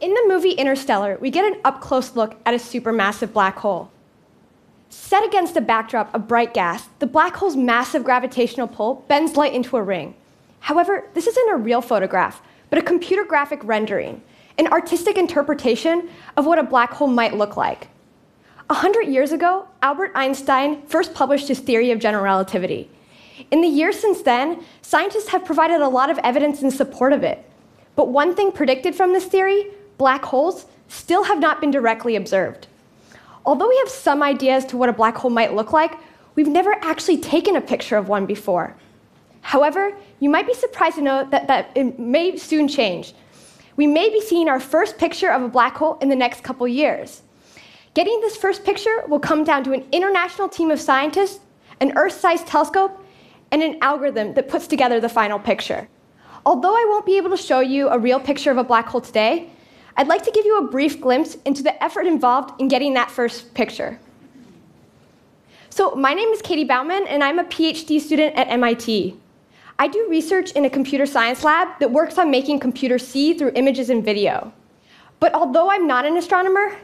in the movie Interstellar, we get an up close look at a supermassive black hole. Set against a backdrop of bright gas, the black hole's massive gravitational pull bends light into a ring. However, this isn't a real photograph, but a computer graphic rendering, an artistic interpretation of what a black hole might look like. A hundred years ago, Albert Einstein first published his theory of general relativity. In the years since then, scientists have provided a lot of evidence in support of it. But one thing predicted from this theory black holes still have not been directly observed. Although we have some ideas to what a black hole might look like, we've never actually taken a picture of one before. However, you might be surprised to know that, that it may soon change. We may be seeing our first picture of a black hole in the next couple years. Getting this first picture will come down to an international team of scientists, an Earth sized telescope, and an algorithm that puts together the final picture. Although I won't be able to show you a real picture of a black hole today, I'd like to give you a brief glimpse into the effort involved in getting that first picture. So, my name is Katie Bouman, and I'm a PhD student at MIT. I do research in a computer science lab that works on making computers see through images and video. But although I'm not an astronomer,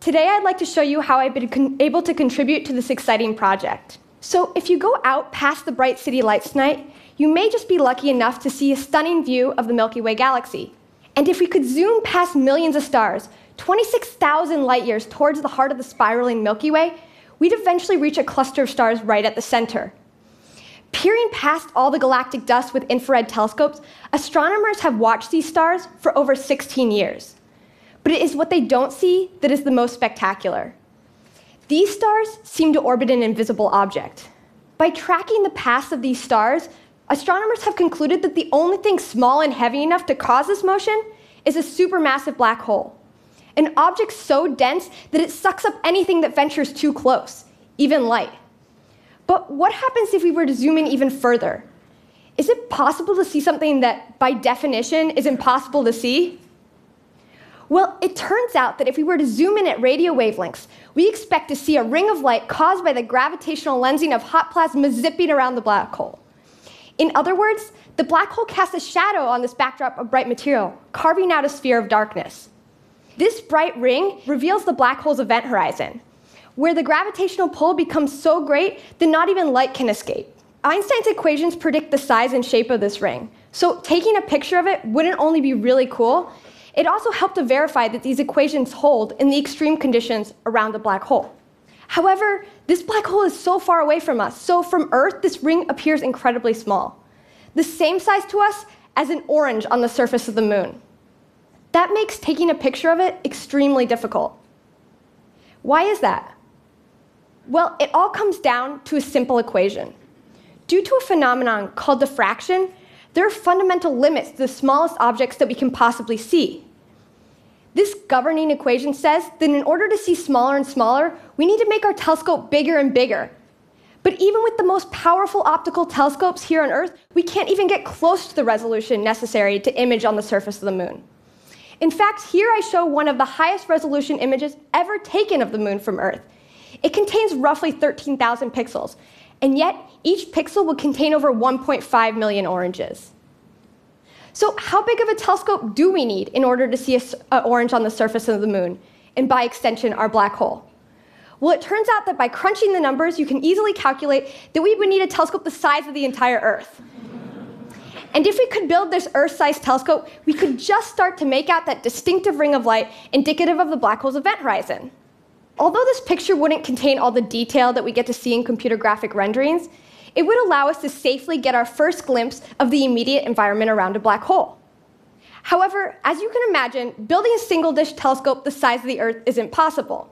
today I'd like to show you how I've been able to contribute to this exciting project. So, if you go out past the bright city lights tonight, you may just be lucky enough to see a stunning view of the Milky Way galaxy. And if we could zoom past millions of stars, 26,000 light years towards the heart of the spiraling Milky Way, we'd eventually reach a cluster of stars right at the center. Peering past all the galactic dust with infrared telescopes, astronomers have watched these stars for over 16 years. But it is what they don't see that is the most spectacular. These stars seem to orbit an invisible object. By tracking the paths of these stars, astronomers have concluded that the only thing small and heavy enough to cause this motion is a supermassive black hole. An object so dense that it sucks up anything that ventures too close, even light. But what happens if we were to zoom in even further? Is it possible to see something that, by definition, is impossible to see? Well, it turns out that if we were to zoom in at radio wavelengths, we expect to see a ring of light caused by the gravitational lensing of hot plasma zipping around the black hole. In other words, the black hole casts a shadow on this backdrop of bright material, carving out a sphere of darkness. This bright ring reveals the black hole's event horizon, where the gravitational pull becomes so great that not even light can escape. Einstein's equations predict the size and shape of this ring, so taking a picture of it wouldn't only be really cool, it also helped to verify that these equations hold in the extreme conditions around the black hole. However, this black hole is so far away from us, so from Earth, this ring appears incredibly small, the same size to us as an orange on the surface of the moon. That makes taking a picture of it extremely difficult. Why is that? Well, it all comes down to a simple equation. Due to a phenomenon called diffraction, there are fundamental limits to the smallest objects that we can possibly see. This governing equation says that in order to see smaller and smaller, we need to make our telescope bigger and bigger. But even with the most powerful optical telescopes here on Earth, we can't even get close to the resolution necessary to image on the surface of the moon. In fact, here I show one of the highest resolution images ever taken of the moon from Earth. It contains roughly 13,000 pixels, and yet each pixel will contain over 1.5 million oranges. So, how big of a telescope do we need in order to see an orange on the surface of the moon, and by extension, our black hole? Well, it turns out that by crunching the numbers, you can easily calculate that we would need a telescope the size of the entire Earth. And if we could build this Earth sized telescope, we could just start to make out that distinctive ring of light indicative of the black hole's event horizon. Although this picture wouldn't contain all the detail that we get to see in computer graphic renderings, it would allow us to safely get our first glimpse of the immediate environment around a black hole. However, as you can imagine, building a single dish telescope the size of the Earth isn't possible.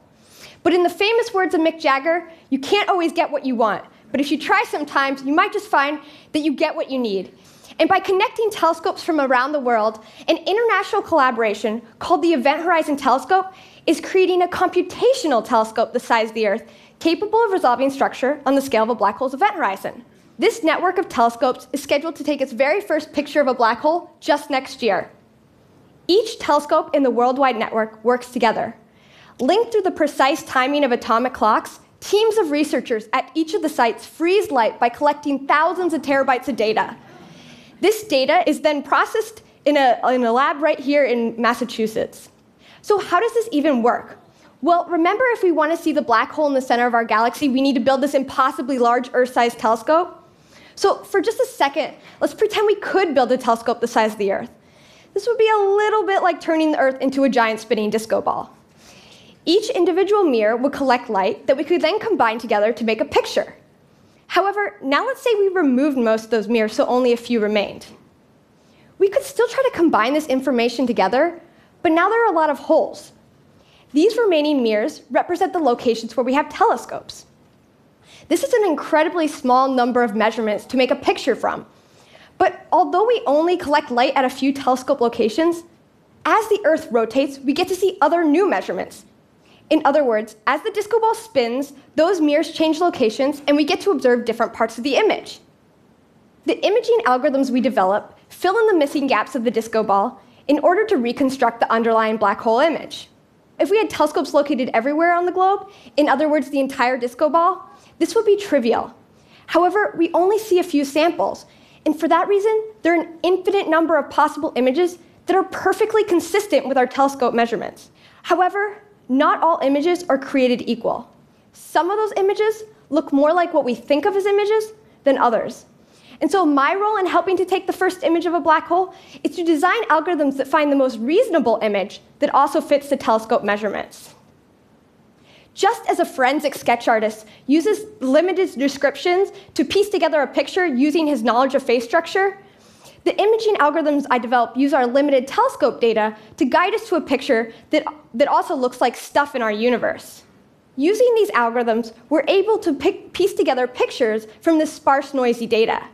But in the famous words of Mick Jagger, you can't always get what you want, but if you try sometimes, you might just find that you get what you need. And by connecting telescopes from around the world, an international collaboration called the Event Horizon Telescope is creating a computational telescope the size of the Earth, capable of resolving structure on the scale of a black hole's event horizon. This network of telescopes is scheduled to take its very first picture of a black hole just next year. Each telescope in the worldwide network works together. Linked through the precise timing of atomic clocks, teams of researchers at each of the sites freeze light by collecting thousands of terabytes of data. This data is then processed in a, in a lab right here in Massachusetts. So, how does this even work? Well, remember if we want to see the black hole in the center of our galaxy, we need to build this impossibly large Earth sized telescope? So, for just a second, let's pretend we could build a telescope the size of the Earth. This would be a little bit like turning the Earth into a giant spinning disco ball. Each individual mirror would collect light that we could then combine together to make a picture. However, now let's say we removed most of those mirrors so only a few remained. We could still try to combine this information together, but now there are a lot of holes. These remaining mirrors represent the locations where we have telescopes. This is an incredibly small number of measurements to make a picture from. But although we only collect light at a few telescope locations, as the Earth rotates, we get to see other new measurements. In other words, as the disco ball spins, those mirrors change locations and we get to observe different parts of the image. The imaging algorithms we develop fill in the missing gaps of the disco ball in order to reconstruct the underlying black hole image. If we had telescopes located everywhere on the globe, in other words, the entire disco ball, this would be trivial. However, we only see a few samples, and for that reason, there are an infinite number of possible images that are perfectly consistent with our telescope measurements. However, not all images are created equal. Some of those images look more like what we think of as images than others. And so, my role in helping to take the first image of a black hole is to design algorithms that find the most reasonable image that also fits the telescope measurements. Just as a forensic sketch artist uses limited descriptions to piece together a picture using his knowledge of face structure, the imaging algorithms I develop use our limited telescope data to guide us to a picture that, that also looks like stuff in our universe. Using these algorithms, we're able to pick, piece together pictures from this sparse, noisy data.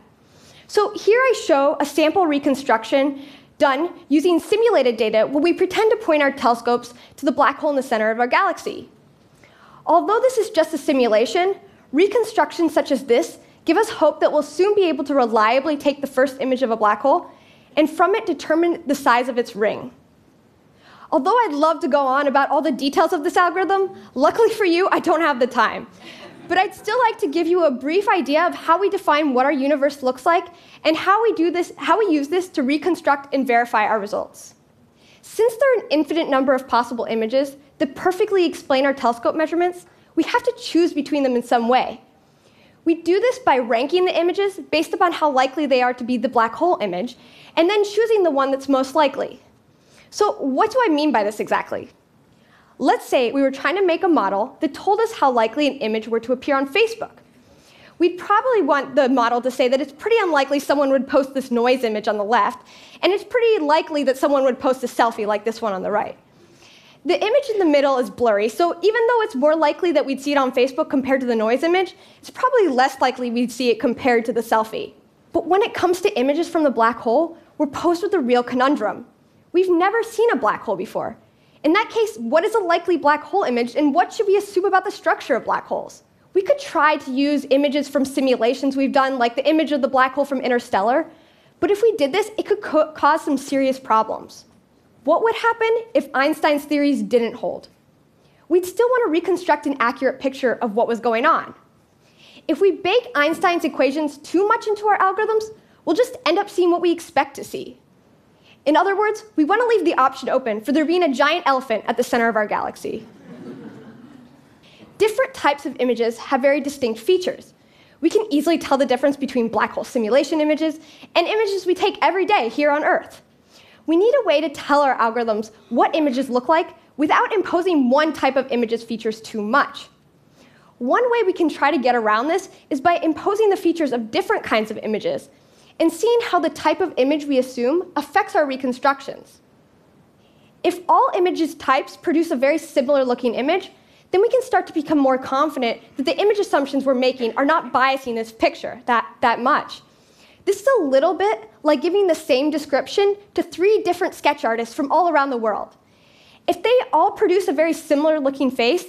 So here I show a sample reconstruction done using simulated data where we pretend to point our telescopes to the black hole in the center of our galaxy. Although this is just a simulation, reconstructions such as this give us hope that we'll soon be able to reliably take the first image of a black hole and from it determine the size of its ring. Although I'd love to go on about all the details of this algorithm, luckily for you, I don't have the time. But I'd still like to give you a brief idea of how we define what our universe looks like and how we do this, how we use this to reconstruct and verify our results. Since there are an infinite number of possible images that perfectly explain our telescope measurements, we have to choose between them in some way. We do this by ranking the images based upon how likely they are to be the black hole image, and then choosing the one that's most likely. So, what do I mean by this exactly? Let's say we were trying to make a model that told us how likely an image were to appear on Facebook. We'd probably want the model to say that it's pretty unlikely someone would post this noise image on the left, and it's pretty likely that someone would post a selfie like this one on the right. The image in the middle is blurry, so even though it's more likely that we'd see it on Facebook compared to the noise image, it's probably less likely we'd see it compared to the selfie. But when it comes to images from the black hole, we're posed with a real conundrum. We've never seen a black hole before. In that case, what is a likely black hole image, and what should we assume about the structure of black holes? We could try to use images from simulations we've done, like the image of the black hole from Interstellar, but if we did this, it could co- cause some serious problems. What would happen if Einstein's theories didn't hold? We'd still want to reconstruct an accurate picture of what was going on. If we bake Einstein's equations too much into our algorithms, we'll just end up seeing what we expect to see. In other words, we want to leave the option open for there being a giant elephant at the center of our galaxy. Different types of images have very distinct features. We can easily tell the difference between black hole simulation images and images we take every day here on Earth. We need a way to tell our algorithms what images look like without imposing one type of image's features too much. One way we can try to get around this is by imposing the features of different kinds of images and seeing how the type of image we assume affects our reconstructions. If all images types produce a very similar looking image, then we can start to become more confident that the image assumptions we're making are not biasing this picture that, that much. This is a little bit like giving the same description to three different sketch artists from all around the world. If they all produce a very similar looking face,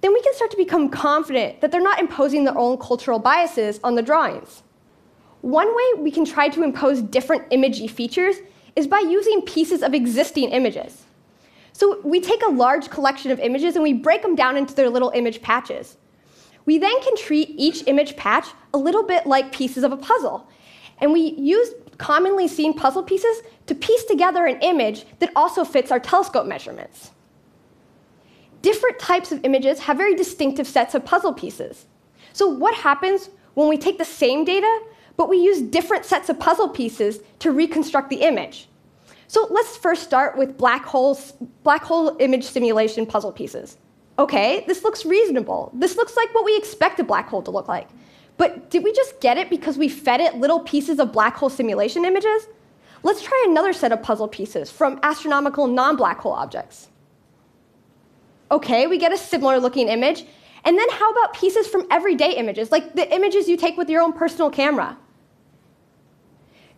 then we can start to become confident that they're not imposing their own cultural biases on the drawings. One way we can try to impose different imagey features is by using pieces of existing images. So we take a large collection of images and we break them down into their little image patches. We then can treat each image patch a little bit like pieces of a puzzle, and we use commonly seen puzzle pieces to piece together an image that also fits our telescope measurements. different types of images have very distinctive sets of puzzle pieces. So, what happens when we take the same data, but we use different sets of puzzle pieces to reconstruct the image? So, let's first start with black, holes, black hole image simulation puzzle pieces. Okay, this looks reasonable. This looks like what we expect a black hole to look like. But did we just get it because we fed it little pieces of black hole simulation images? Let's try another set of puzzle pieces from astronomical non black hole objects. Okay, we get a similar looking image. And then how about pieces from everyday images, like the images you take with your own personal camera?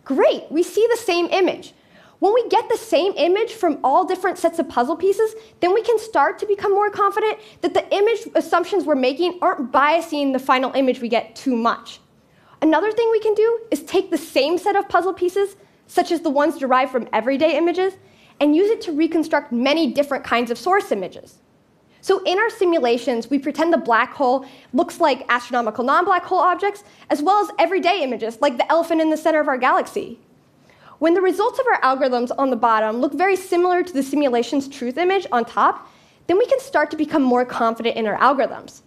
Great, we see the same image. When we get the same image from all different sets of puzzle pieces, then we can start to become more confident that the image assumptions we're making aren't biasing the final image we get too much. Another thing we can do is take the same set of puzzle pieces, such as the ones derived from everyday images, and use it to reconstruct many different kinds of source images. So in our simulations, we pretend the black hole looks like astronomical non-black hole objects, as well as everyday images, like the elephant in the center of our galaxy. When the results of our algorithms on the bottom look very similar to the simulation's truth image on top, then we can start to become more confident in our algorithms.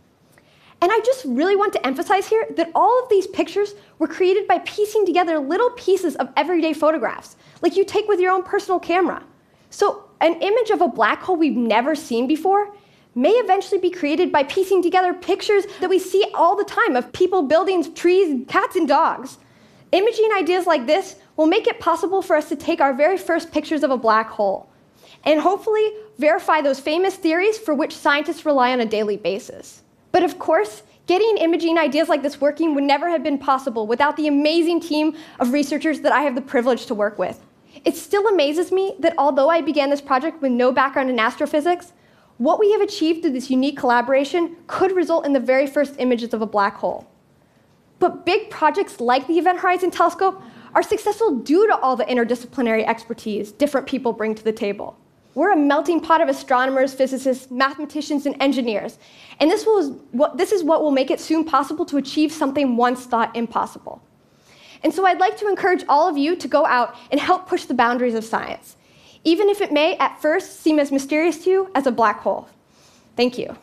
And I just really want to emphasize here that all of these pictures were created by piecing together little pieces of everyday photographs, like you take with your own personal camera. So, an image of a black hole we've never seen before may eventually be created by piecing together pictures that we see all the time of people, buildings, trees, cats, and dogs. Imaging ideas like this will make it possible for us to take our very first pictures of a black hole and hopefully verify those famous theories for which scientists rely on a daily basis. But of course, getting imaging ideas like this working would never have been possible without the amazing team of researchers that I have the privilege to work with. It still amazes me that although I began this project with no background in astrophysics, what we have achieved through this unique collaboration could result in the very first images of a black hole. But big projects like the Event Horizon Telescope are successful due to all the interdisciplinary expertise different people bring to the table. We're a melting pot of astronomers, physicists, mathematicians, and engineers. And this, will, this is what will make it soon possible to achieve something once thought impossible. And so I'd like to encourage all of you to go out and help push the boundaries of science, even if it may at first seem as mysterious to you as a black hole. Thank you.